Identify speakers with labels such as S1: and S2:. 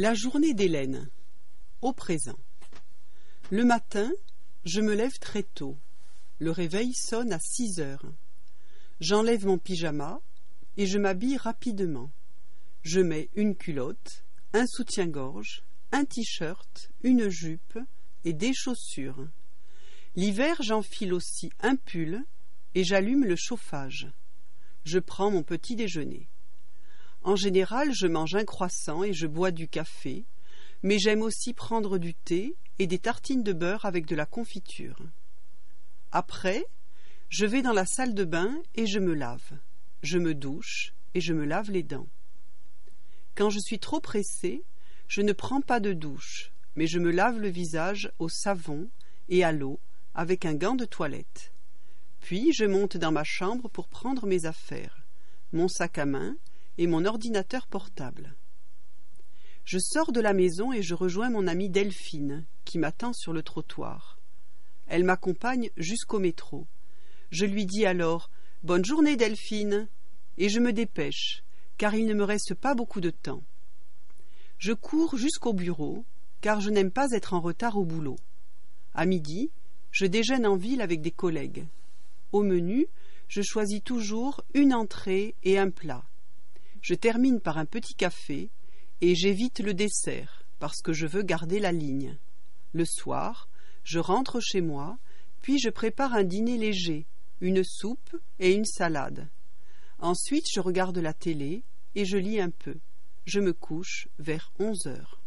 S1: La journée d'Hélène. Au présent. Le matin, je me lève très tôt. Le réveil sonne à six heures. J'enlève mon pyjama et je m'habille rapidement. Je mets une culotte, un soutien-gorge, un t-shirt, une jupe et des chaussures. L'hiver, j'enfile aussi un pull et j'allume le chauffage. Je prends mon petit déjeuner. En général, je mange un croissant et je bois du café, mais j'aime aussi prendre du thé et des tartines de beurre avec de la confiture. Après, je vais dans la salle de bain et je me lave. Je me douche et je me lave les dents. Quand je suis trop pressée, je ne prends pas de douche, mais je me lave le visage au savon et à l'eau avec un gant de toilette. Puis je monte dans ma chambre pour prendre mes affaires, mon sac à main et mon ordinateur portable. Je sors de la maison et je rejoins mon amie Delphine, qui m'attend sur le trottoir. Elle m'accompagne jusqu'au métro. Je lui dis alors Bonne journée, Delphine, et je me dépêche, car il ne me reste pas beaucoup de temps. Je cours jusqu'au bureau, car je n'aime pas être en retard au boulot. À midi, je déjeune en ville avec des collègues. Au menu, je choisis toujours une entrée et un plat. Je termine par un petit café et j'évite le dessert parce que je veux garder la ligne. Le soir, je rentre chez moi, puis je prépare un dîner léger, une soupe et une salade. Ensuite, je regarde la télé et je lis un peu. Je me couche vers onze heures.